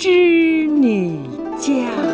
织女家。